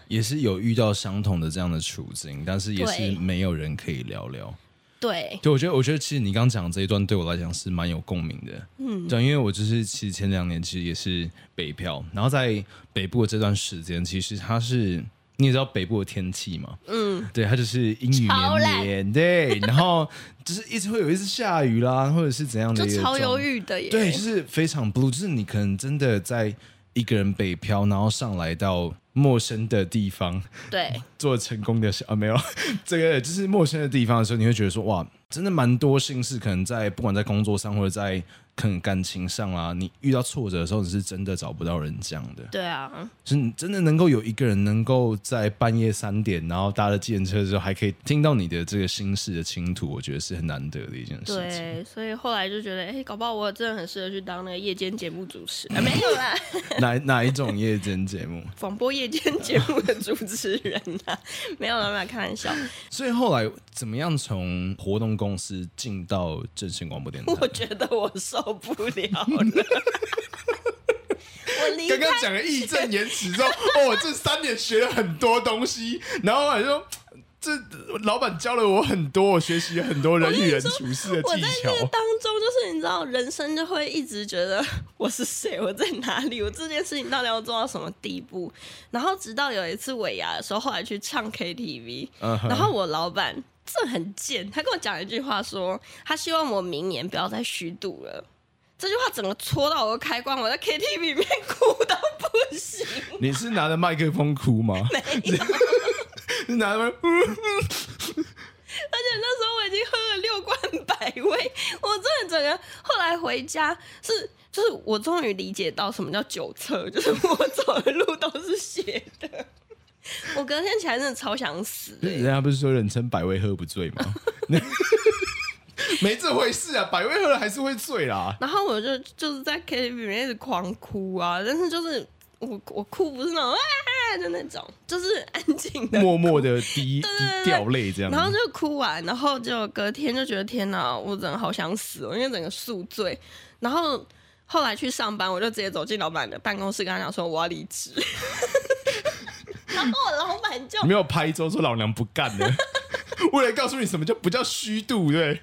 也是有遇到相同的这样的处境，但是也是没有人可以聊聊。”对，对，我觉得，我觉得其实你刚刚讲这一段对我来讲是蛮有共鸣的，嗯，对，因为我就是其实前两年其实也是北漂，然后在北部的这段时间，其实它是你也知道北部的天气嘛，嗯，对，它就是阴雨绵绵，对，然后就是一直会有一次下雨啦，或者是怎样的，就超忧郁的耶，对，就是非常 blue，就是你可能真的在一个人北漂，然后上来到。陌生的地方，对，[LAUGHS] 做成功的事啊，没有 [LAUGHS] 这个就是陌生的地方的时候，你会觉得说哇，真的蛮多心事，可能在不管在工作上或者在。可能感情上啊，你遇到挫折的时候，你是真的找不到人讲的。对啊，就是你真的能够有一个人能够在半夜三点，然后搭了计程车之后，还可以听到你的这个心事的倾吐，我觉得是很难得的一件事情。对，所以后来就觉得，哎、欸，搞不好我真的很适合去当那个夜间节目主持。啊、没有啦，[LAUGHS] 哪哪一种夜间节目？[LAUGHS] 广播夜间节目的主持人啊，[LAUGHS] 没有啦，没有开玩笑。所以后来怎么样从活动公司进到正声广播电台？我觉得我受。受不了了，[LAUGHS] 我离刚刚讲了义正言辞之后，哦，这三年学了很多东西，然后还说。这老板教了我很多，我学习了很多人与人处事的技巧。我在这个当中，就是你知道，人生就会一直觉得我是谁，我在哪里，我这件事情到底要做到什么地步？然后直到有一次尾牙的时候，后来去唱 KTV，、uh huh. 然后我老板这很贱，他跟我讲一句话说，说他希望我明年不要再虚度了。这句话整个戳到我的开关，我在 KTV 里面哭到不行。你是拿着麦克风哭吗？没有。[LAUGHS] 拿什么？而且那时候我已经喝了六罐百威，我真的整个后来回家是，就是我终于理解到什么叫酒测，就是我走的路都是血的。我隔天起来真的超想死。人家不是说人称百威喝不醉吗？[LAUGHS] [LAUGHS] 没这回事啊，百威喝了还是会醉啦。然后我就就是在 KTV 里面一直狂哭啊，但是就是。我我哭不是那种啊的那种，就是安静的，默默的滴掉泪这样。然后就哭完，然后就隔天就觉得天哪，我真的好想死哦，因为整个宿醉。然后后来去上班，我就直接走进老板的办公室，跟他讲说我要离职。[LAUGHS] 然后我老板就没有拍桌说老娘不干了。[LAUGHS] 为了告诉你什么叫不叫虚度，对，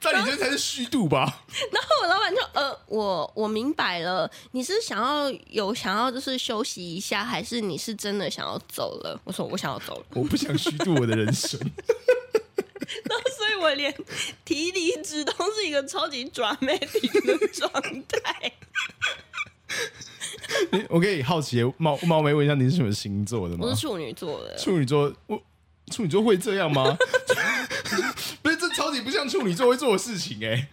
在你这才是虚度吧。然后我老板就呃，我我明白了，你是想要有想要就是休息一下，还是你是真的想要走了？我说我想要走了，我不想虚度我的人生。[LAUGHS] 然后所以我连提离职都是一个超级 dramatic 的状态。[LAUGHS] 我可以好奇冒冒昧问一下，你是什么星座的吗？我是处女座的。处女座，我。处女座会这样吗？[LAUGHS] 不是，这超级不像处女座会做的事情哎、欸。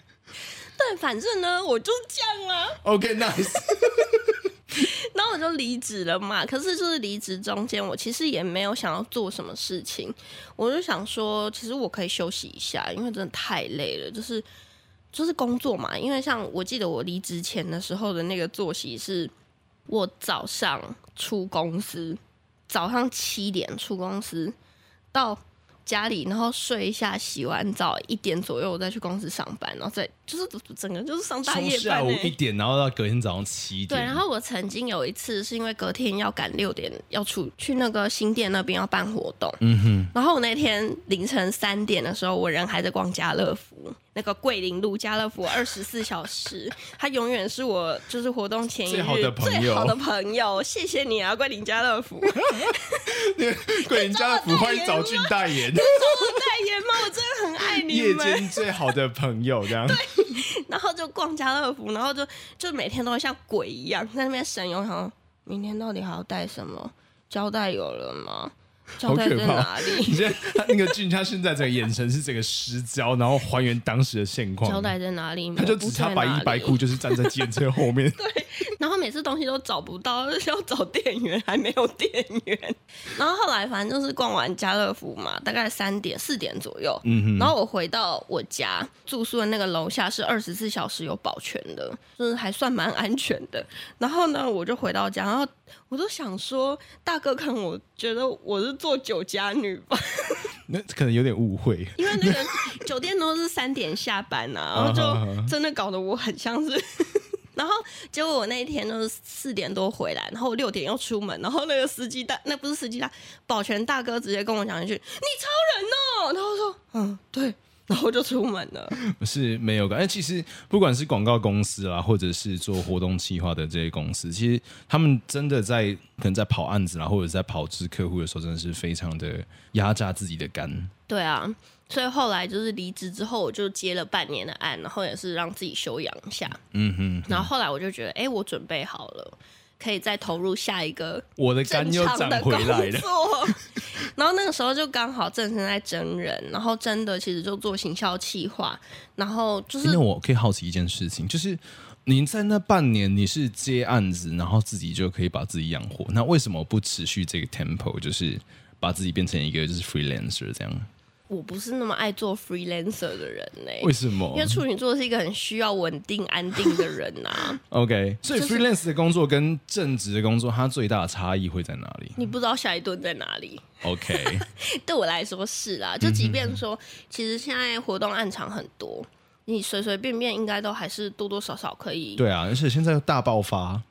对，反正呢，我就这样啊。OK，nice。[LAUGHS] 然后我就离职了嘛。可是就是离职中间，我其实也没有想要做什么事情。我就想说，其实我可以休息一下，因为真的太累了。就是就是工作嘛。因为像我记得我离职前的时候的那个作息是，我早上出公司，早上七点出公司。到家里，然后睡一下，洗完澡一点左右，我再去公司上班，然后再就是整个就是上大夜班。从下午一点，然后到隔天早上七点。对，然后我曾经有一次是因为隔天要赶六点要出去那个新店那边要办活动，嗯哼。然后我那天凌晨三点的时候，我人还在逛家乐福。那个桂林路家乐福二十四小时，他永远是我就是活动前一日最好的朋友。最好的朋友，谢谢你啊，桂林家乐福。[LAUGHS] 桂林家乐福欢迎找俊代言。找我代言吗？我真的很爱你们。夜间最好的朋友，这样。[LAUGHS] 对。然后就逛家乐福，然后就就每天都会像鬼一样在那边神游，想说明天到底还要带什么？胶带有了吗？好可怕！[LAUGHS] 你现在他那个俊，他现在这个眼神是整个失焦，然后还原当时的现况。交代在哪里？他就只差白衣白裤，就是站在计程车后面。[LAUGHS] 对，然后每次东西都找不到，要找店员还没有店员。然后后来反正就是逛完家乐福嘛，大概三点四点左右。嗯哼。然后我回到我家住宿的那个楼下是二十四小时有保全的，就是还算蛮安全的。然后呢，我就回到家，然后。我都想说，大哥可能我觉得我是做酒家女吧，[LAUGHS] 那可能有点误会，因为那个酒店都是三点下班啊，然后就真的搞得我很像是，然后结果我那一天都是四点多回来，然后六点又出门，然后那个司机大，那不是司机大，保全大哥直接跟我讲一句：“你超人哦！”然后说：“嗯，对。”然后就出门了，[LAUGHS] 是没有感。哎，其实不管是广告公司啦，或者是做活动企划的这些公司，其实他们真的在可能在跑案子啦，或者在跑制客户的时候，真的是非常的压榨自己的肝。对啊，所以后来就是离职之后，我就接了半年的案，然后也是让自己休养一下。嗯哼，然后后来我就觉得，哎，我准备好了。可以再投入下一个，我的肝又长回来了。[LAUGHS] 然后那个时候就刚好正在真人，然后真的其实就做行销企划，然后就是。那我可以好奇一件事情，就是您在那半年你是接案子，然后自己就可以把自己养活，那为什么不持续这个 tempo，就是把自己变成一个就是 freelancer 这样？我不是那么爱做 freelancer 的人呢、欸。为什么？因为处女座是一个很需要稳定、安定的人呐、啊。[LAUGHS] OK，所以 freelance 的工作跟正职的工作，它最大的差异会在哪里？你不知道下一顿在哪里。OK，[LAUGHS] 对我来说是啦。就即便说，其实现在活动暗场很多，你随随便便应该都还是多多少少可以。对啊，而且现在大爆发。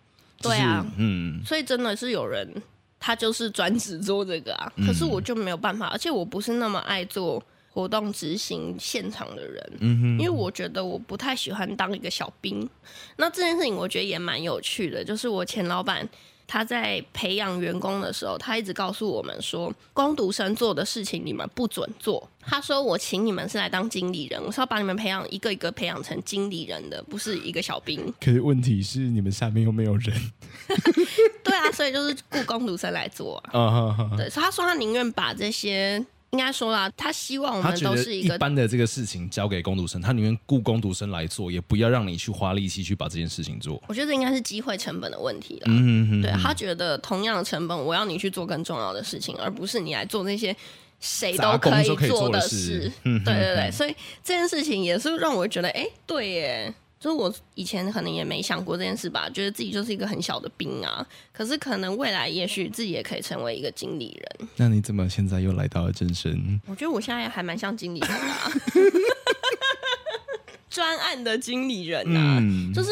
对啊，嗯，所以真的是有人他就是专职做这个啊，可是我就没有办法，而且我不是那么爱做活动执行现场的人，嗯，因为我觉得我不太喜欢当一个小兵。那这件事情我觉得也蛮有趣的，就是我前老板。他在培养员工的时候，他一直告诉我们说，工读生做的事情你们不准做。他说：“我请你们是来当经理人，我是要把你们培养一个一个培养成经理人的，不是一个小兵。”可是问题是，你们下面又没有人。[LAUGHS] [LAUGHS] 对啊，所以就是雇工读生来做啊。Uh. 对，所以他说他宁愿把这些。应该说啦，他希望我们都是一个一般的这个事情交给工读生，他宁愿雇工读生来做，也不要让你去花力气去把这件事情做。我觉得这应该是机会成本的问题了。嗯哼哼哼对，他觉得同样的成本，我要你去做更重要的事情，而不是你来做那些谁都可以做的事。对对对，所以这件事情也是让我觉得，哎，对耶。就是我以前可能也没想过这件事吧，觉得自己就是一个很小的兵啊。可是可能未来也许自己也可以成为一个经理人。那你怎么现在又来到了正身？我觉得我现在还蛮像经理人的啊，专案的经理人啊。嗯、就是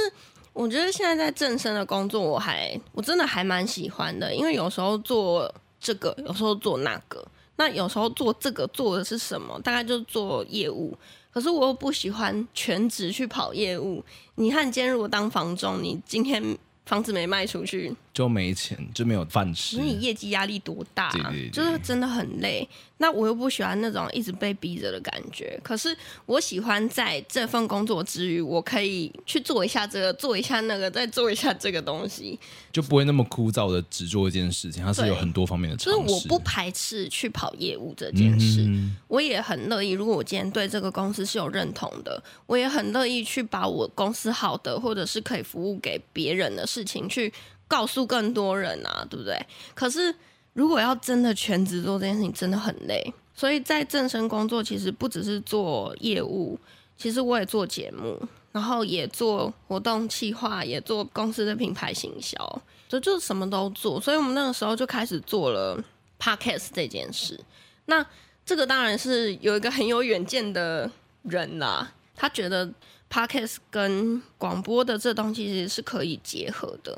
我觉得现在在正身的工作，我还我真的还蛮喜欢的，因为有时候做这个，有时候做那个。那有时候做这个做的是什么？大概就是做业务。可是我又不喜欢全职去跑业务。你看，今天如果当房中，你今天房子没卖出去。就没钱，就没有饭吃。你业绩压力多大啊？对对对，就是真的很累。那我又不喜欢那种一直被逼着的感觉。可是我喜欢在这份工作之余，我可以去做一下这个，做一下那个，再做一下这个东西，就不会那么枯燥的只做一件事情。它是有很多方面的尝试。就是我不排斥去跑业务这件事，嗯、我也很乐意。如果我今天对这个公司是有认同的，我也很乐意去把我公司好的，或者是可以服务给别人的事事情去。告诉更多人啊，对不对？可是如果要真的全职做这件事情，真的很累。所以在正身工作，其实不只是做业务，其实我也做节目，然后也做活动企划，也做公司的品牌行销，就就什么都做。所以我们那个时候就开始做了 Podcast 这件事。那这个当然是有一个很有远见的人啦，他觉得 Podcast 跟广播的这东西其实是可以结合的。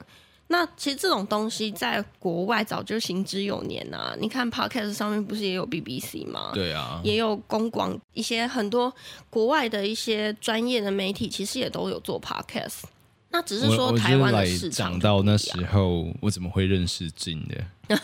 那其实这种东西在国外早就行之有年啊！你看 Podcast 上面不是也有 BBC 吗？对啊，也有公广一些很多国外的一些专业的媒体，其实也都有做 Podcast。那只是说台湾的市场。讲到那时候，我怎么会认识静的？[LAUGHS]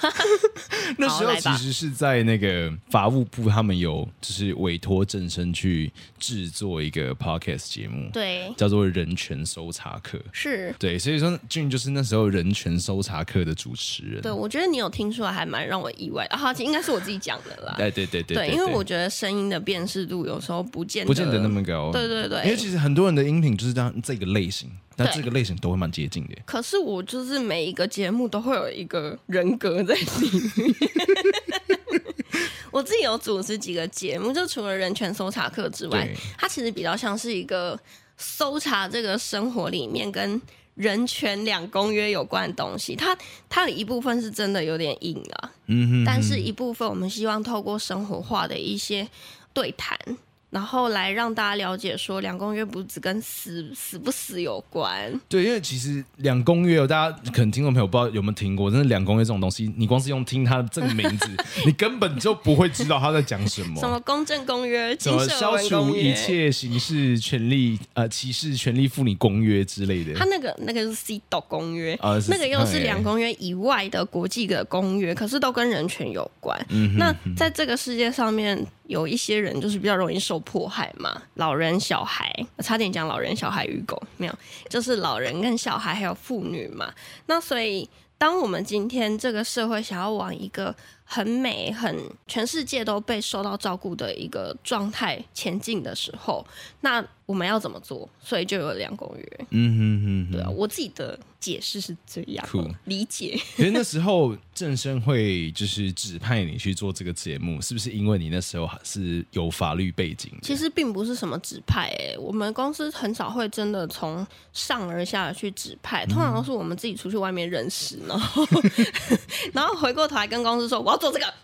那时候其实是在那个法务部，他们有就是委托正生去制作一个 podcast 节目，对，叫做《人权搜查课》，是对，所以说俊就是那时候《人权搜查课》的主持人。对，我觉得你有听出来，还蛮让我意外的。啊，应该是我自己讲的啦。对对对对，对，因为我觉得声音的辨识度有时候不见得不见得那么高。对对对，因为其实很多人的音频就是这样这个类型，但这个类型都会蛮接近的。可是我就是每一个节目都会有一个人格。在里面，[LAUGHS] 我自己有主持几个节目，就除了人权搜查课之外，它其实比较像是一个搜查这个生活里面跟人权两公约有关的东西。它它的一部分是真的有点硬啊，嗯哼哼，但是一部分我们希望透过生活化的一些对谈。然后来让大家了解，说两公约不只跟死死不死有关。对，因为其实两公约，大家可能听众朋友不知道有没有听过，真的两公约这种东西，你光是用听它的这个名字，[LAUGHS] 你根本就不会知道他在讲什么。什么公正公约、什么消除一切形式权利呃歧视权利妇女公约之类的。他那个那个是 CEDAW 公约，呃、那个又是两公约以外的国际的公约，可是都跟人权有关。嗯、那在这个世界上面。有一些人就是比较容易受迫害嘛，老人、小孩，差点讲老人、小孩与狗，没有，就是老人跟小孩还有妇女嘛。那所以，当我们今天这个社会想要往一个很美、很全世界都被受到照顾的一个状态前进的时候，那我们要怎么做？所以就有两公约。嗯哼哼，对啊，我自己的。解释是这样，酷理解。因为那时候正生会就是指派你去做这个节目，是不是因为你那时候还是有法律背景？其实并不是什么指派、欸，哎，我们公司很少会真的从上而下的去指派，通常都是我们自己出去外面认识，然后 [LAUGHS] 然后回过头来跟公司说我要做这个，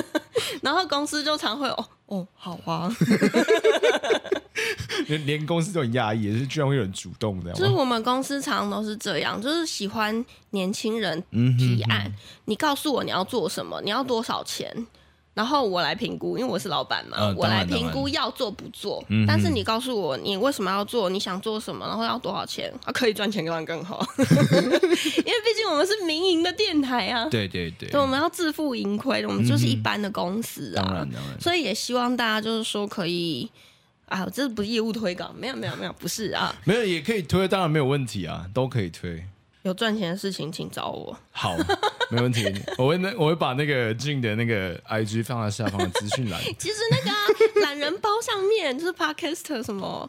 [LAUGHS] 然后公司就常会哦。哦，好啊。[LAUGHS] [LAUGHS] 连 [LAUGHS] 连公司都很压抑，也是居然会有人主动的。就是我们公司常常都是这样，就是喜欢年轻人提案，嗯、哼哼你告诉我你要做什么，你要多少钱。然后我来评估，因为我是老板嘛，呃、我来评估要做不做。但是你告诉我你为什么要做，你想做什么，然后要多少钱，啊、可以赚钱当然更好。[LAUGHS] 因为毕竟我们是民营的电台啊，对对对，我们要自负盈亏，我们就是一般的公司啊。当然当然，所以也希望大家就是说可以啊，这不是业务推广，没有没有没有，不是啊，没有也可以推，当然没有问题啊，都可以推。有赚钱的事情，请找我。好，没问题。我会那我会把那个 Jing 的那个 IG 放在下方的资讯栏。其实那个懒、啊、人包上面就是 Podcast 什么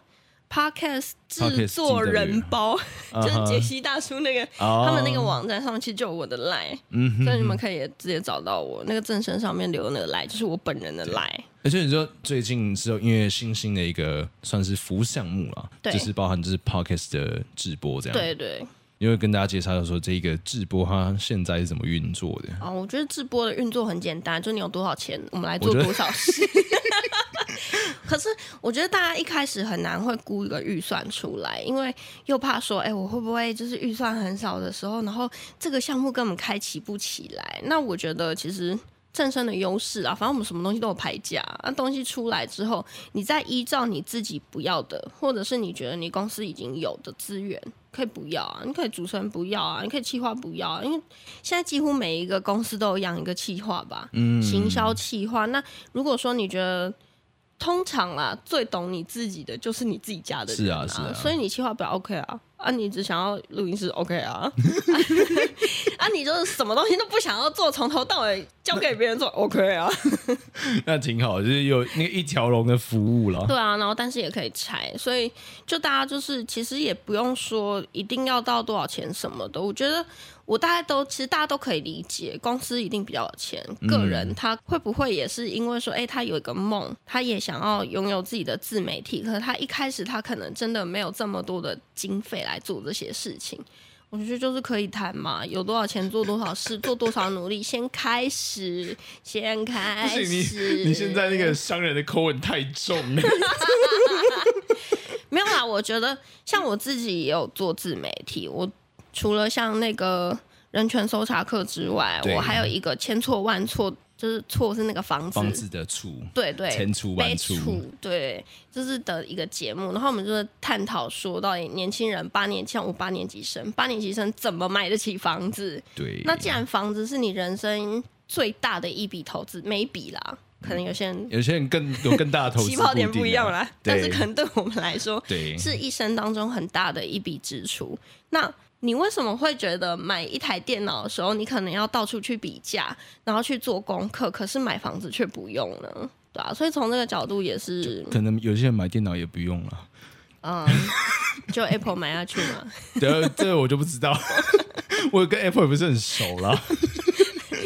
Podcast 制作人包，[LAUGHS] 就是杰西大叔那个、uh huh. 他们那个网站上面其实就有我的 Line，、uh huh. 所以你们可以直接找到我。那个正身上面留的那个 Line 就是我本人的 Line。而且你说最近是有因为新兴的一个算是服务项目了，就是包含就是 Podcast 的直播这样。对对。因为跟大家介绍说，这一个直播它现在是怎么运作的？哦，我觉得直播的运作很简单，就你有多少钱，我们来做多少事。[LAUGHS] [LAUGHS] 可是我觉得大家一开始很难会估一个预算出来，因为又怕说，哎，我会不会就是预算很少的时候，然后这个项目根本开启不起来？那我觉得其实。正身的优势啊，反正我们什么东西都有排价，那东西出来之后，你再依照你自己不要的，或者是你觉得你公司已经有的资源，可以不要啊，你可以主持人不要啊，你可以企划不要啊，因为现在几乎每一个公司都有养一个企划吧，嗯，行销企划。那如果说你觉得。通常啦，最懂你自己的就是你自己家的人啊，是啊，是啊，所以你企划表 OK 啊，啊，你只想要录音室 OK 啊，[LAUGHS] 啊，你就是什么东西都不想要做，从头到尾交给别人做 OK 啊，[LAUGHS] 那挺好，就是有那个一条龙的服务了。对啊，然后但是也可以拆，所以就大家就是其实也不用说一定要到多少钱什么的，我觉得。我大家都其实大家都可以理解，公司一定比较有钱，个人他会不会也是因为说，哎、欸，他有一个梦，他也想要拥有自己的自媒体，可是他一开始他可能真的没有这么多的经费来做这些事情。我觉得就是可以谈嘛，有多少钱做多少事，做多少努力，先开始，先开始。你你现在那个商人的口吻太重了。[LAUGHS] 没有啦，我觉得像我自己也有做自媒体，我。除了像那个人权搜查课之外，我还有一个千错万错，就是错是那个房子房子的错，对对，千错万错，对，就是的一个节目。然后我们就是探讨说，到底年轻人八年像我八年级生，八年级生怎么买得起房子？对，那既然房子是你人生最大的一笔投资，每笔啦，可能有些人有些人更有更大的投资，起跑点不一样啦。但是可能对我们来说，对，是一生当中很大的一笔支出。那你为什么会觉得买一台电脑的时候，你可能要到处去比价，然后去做功课，可是买房子却不用呢？对啊，所以从这个角度也是，可能有些人买电脑也不用了。嗯，就 Apple 买下去嘛？[LAUGHS] 对，这个我就不知道，[LAUGHS] 我跟 Apple 也不是很熟了。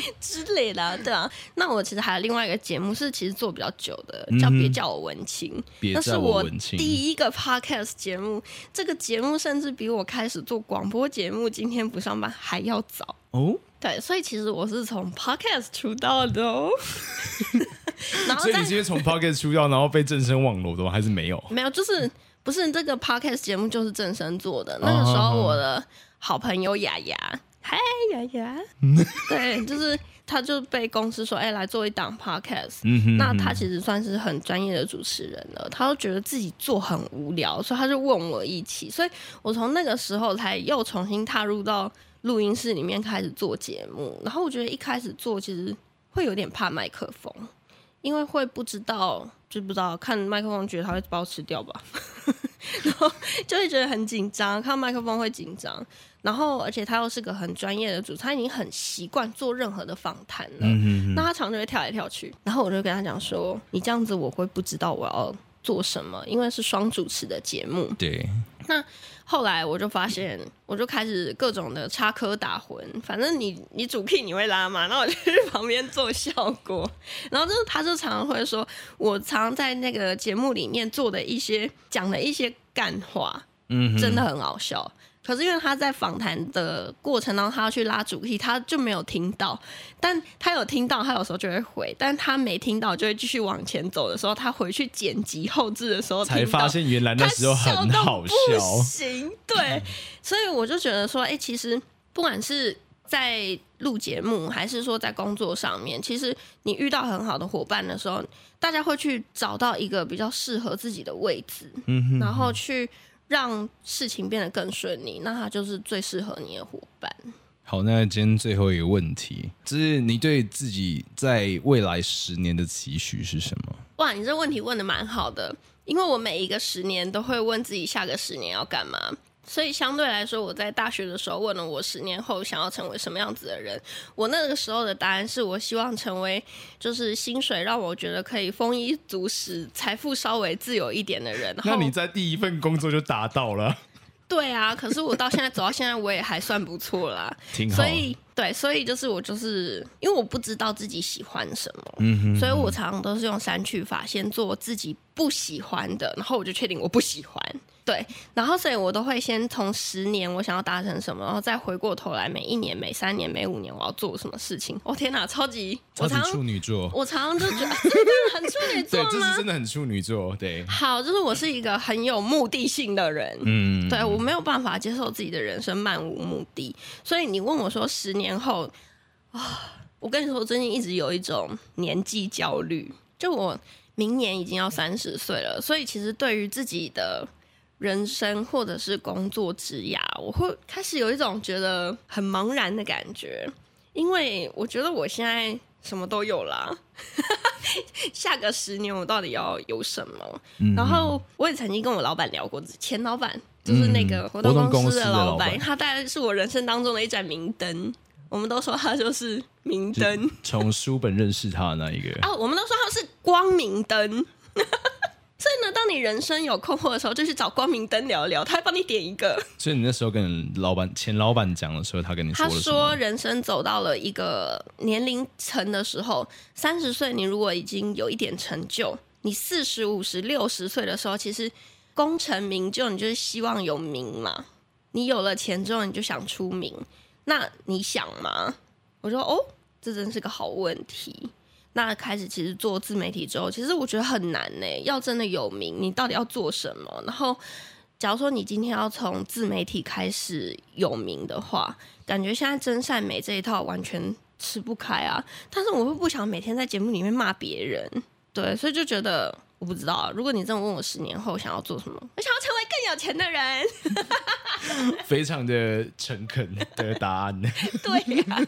[LAUGHS] 之类的，对啊。那我其实还有另外一个节目，是其实做比较久的，叫《别叫我文青》。那是我第一个 podcast 节目。这个节目甚至比我开始做广播节目《今天不上班》还要早哦。对，所以其实我是从 podcast 出道的哦。[LAUGHS] 然后，所以你直接从 podcast 出道，然后被正声网罗的吗？还是没有？没有，就是不是这个 podcast 节目就是正声做的。那个时候，我的好朋友雅雅。嗨，呀呀，对，就是他就被公司说，哎、欸，来做一档 podcast。嗯哼，那他其实算是很专业的主持人了，他都觉得自己做很无聊，所以他就问我一起。所以我从那个时候才又重新踏入到录音室里面开始做节目。然后我觉得一开始做其实会有点怕麦克风，因为会不知道，就不知道看麦克风，觉得他会把我吃掉吧，[LAUGHS] 然后就会觉得很紧张，看麦克风会紧张。然后，而且他又是个很专业的主持，他已经很习惯做任何的访谈了。嗯、那他常常会跳来跳去，然后我就跟他讲说：“你这样子我会不知道我要做什么，因为是双主持的节目。”对。那后来我就发现，我就开始各种的插科打诨，反正你你主 key 你会拉嘛，然后我就去旁边做效果。然后就是他就常常会说，我常常在那个节目里面做的一些讲的一些干话，嗯，真的很好笑。可是因为他在访谈的过程当中，他要去拉主题，他就没有听到。但他有听到，他有时候就会回；但他没听到，就会继续往前走的时候，他回去剪辑后置的时候，才发现原来那时候很好笑。不行，对，所以我就觉得说，哎、欸，其实不管是在录节目，还是说在工作上面，其实你遇到很好的伙伴的时候，大家会去找到一个比较适合自己的位置，嗯哼，然后去。让事情变得更顺利，那他就是最适合你的伙伴。好，那今天最后一个问题，就是你对自己在未来十年的期许是什么？哇，你这问题问的蛮好的，因为我每一个十年都会问自己下个十年要干嘛。所以相对来说，我在大学的时候问了我十年后想要成为什么样子的人，我那个时候的答案是我希望成为就是薪水让我觉得可以丰衣足食、财富稍微自由一点的人。那你在第一份工作就达到了？对啊，可是我到现在走到现在，我也还算不错啦。[LAUGHS] 挺好。所以对，所以就是我就是因为我不知道自己喜欢什么，嗯哼，所以我常常都是用删去法，先做自己不喜欢的，然后我就确定我不喜欢。对，然后所以我都会先从十年我想要达成什么，然后再回过头来每一年、每三年、每五年我要做什么事情。哦天哪，超级超级处女座！我常常就觉得 [LAUGHS] 很处女座吗？对，这是真的很处女座。对，好，就是我是一个很有目的性的人。嗯，对，我没有办法接受自己的人生漫无目的，所以你问我说十年后啊，我跟你说，我最近一直有一种年纪焦虑，就我明年已经要三十岁了，所以其实对于自己的。人生或者是工作职涯，我会开始有一种觉得很茫然的感觉，因为我觉得我现在什么都有啦，[LAUGHS] 下个十年我到底要有什么？嗯、然后我也曾经跟我老板聊过，前老板就是那个活动公司的老板，他大概是我人生当中的一盏明灯。我们都说他就是明灯，从书本认识他的那一个啊，我们都说他是光明灯。[LAUGHS] 所以呢，当你人生有困惑的时候，就去找光明灯聊一聊，他会帮你点一个。所以你那时候跟老板、前老板讲的时候，他跟你说，他说人生走到了一个年龄层的时候，三十岁你如果已经有一点成就，你四十五十六十岁的时候，其实功成名就，你就是希望有名嘛。你有了钱之后，你就想出名，那你想吗？我说哦，这真是个好问题。那开始其实做自媒体之后，其实我觉得很难呢。要真的有名，你到底要做什么？然后，假如说你今天要从自媒体开始有名的话，感觉现在真善美这一套完全吃不开啊。但是我又不想每天在节目里面骂别人，对，所以就觉得我不知道啊。如果你这么问我十年后想要做什么，我想要成为更有钱的人，[LAUGHS] 非常的诚恳的答案。[LAUGHS] 对呀、啊。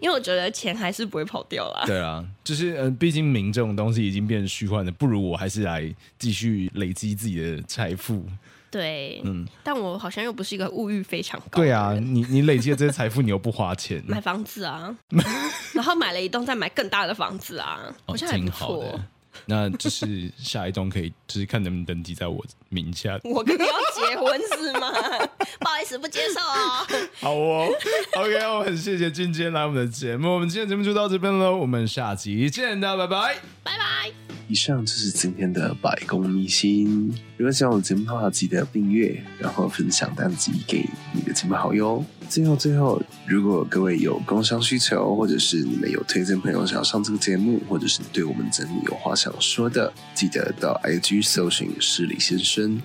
因为我觉得钱还是不会跑掉啦。对啊，就是嗯，毕竟名这种东西已经变成虚幻的，不如我还是来继续累积自己的财富。对，嗯，但我好像又不是一个物欲非常高。对啊，你你累积的这些财富，你又不花钱。买房子啊，[LAUGHS] 然后买了一栋，再买更大的房子啊，好像还不错。[LAUGHS] 那就是下一栋可以，就是看能不能登记在我名下。[LAUGHS] 我跟你要结婚是吗？[LAUGHS] 不好意思，不接受哦。好哦，OK，我很谢谢俊今天来我们的节目。我们今天节目就到这边喽，我们下集见，大家拜拜，拜拜。以上就是今天的百公秘辛。如果喜欢我的节目的话，记得订阅，然后分享单集给你的亲朋好友。最后，最后，如果各位有工商需求，或者是你们有推荐朋友想要上这个节目，或者是对我们整理有话想说的，记得到 IG 搜寻市里先生，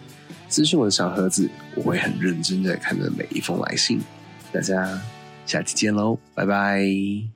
私讯我的小盒子，我会很认真的看着每一封来信。大家下期见喽，拜拜。